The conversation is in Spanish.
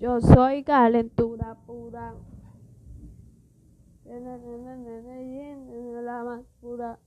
Yo soy calentura pura. La más pura.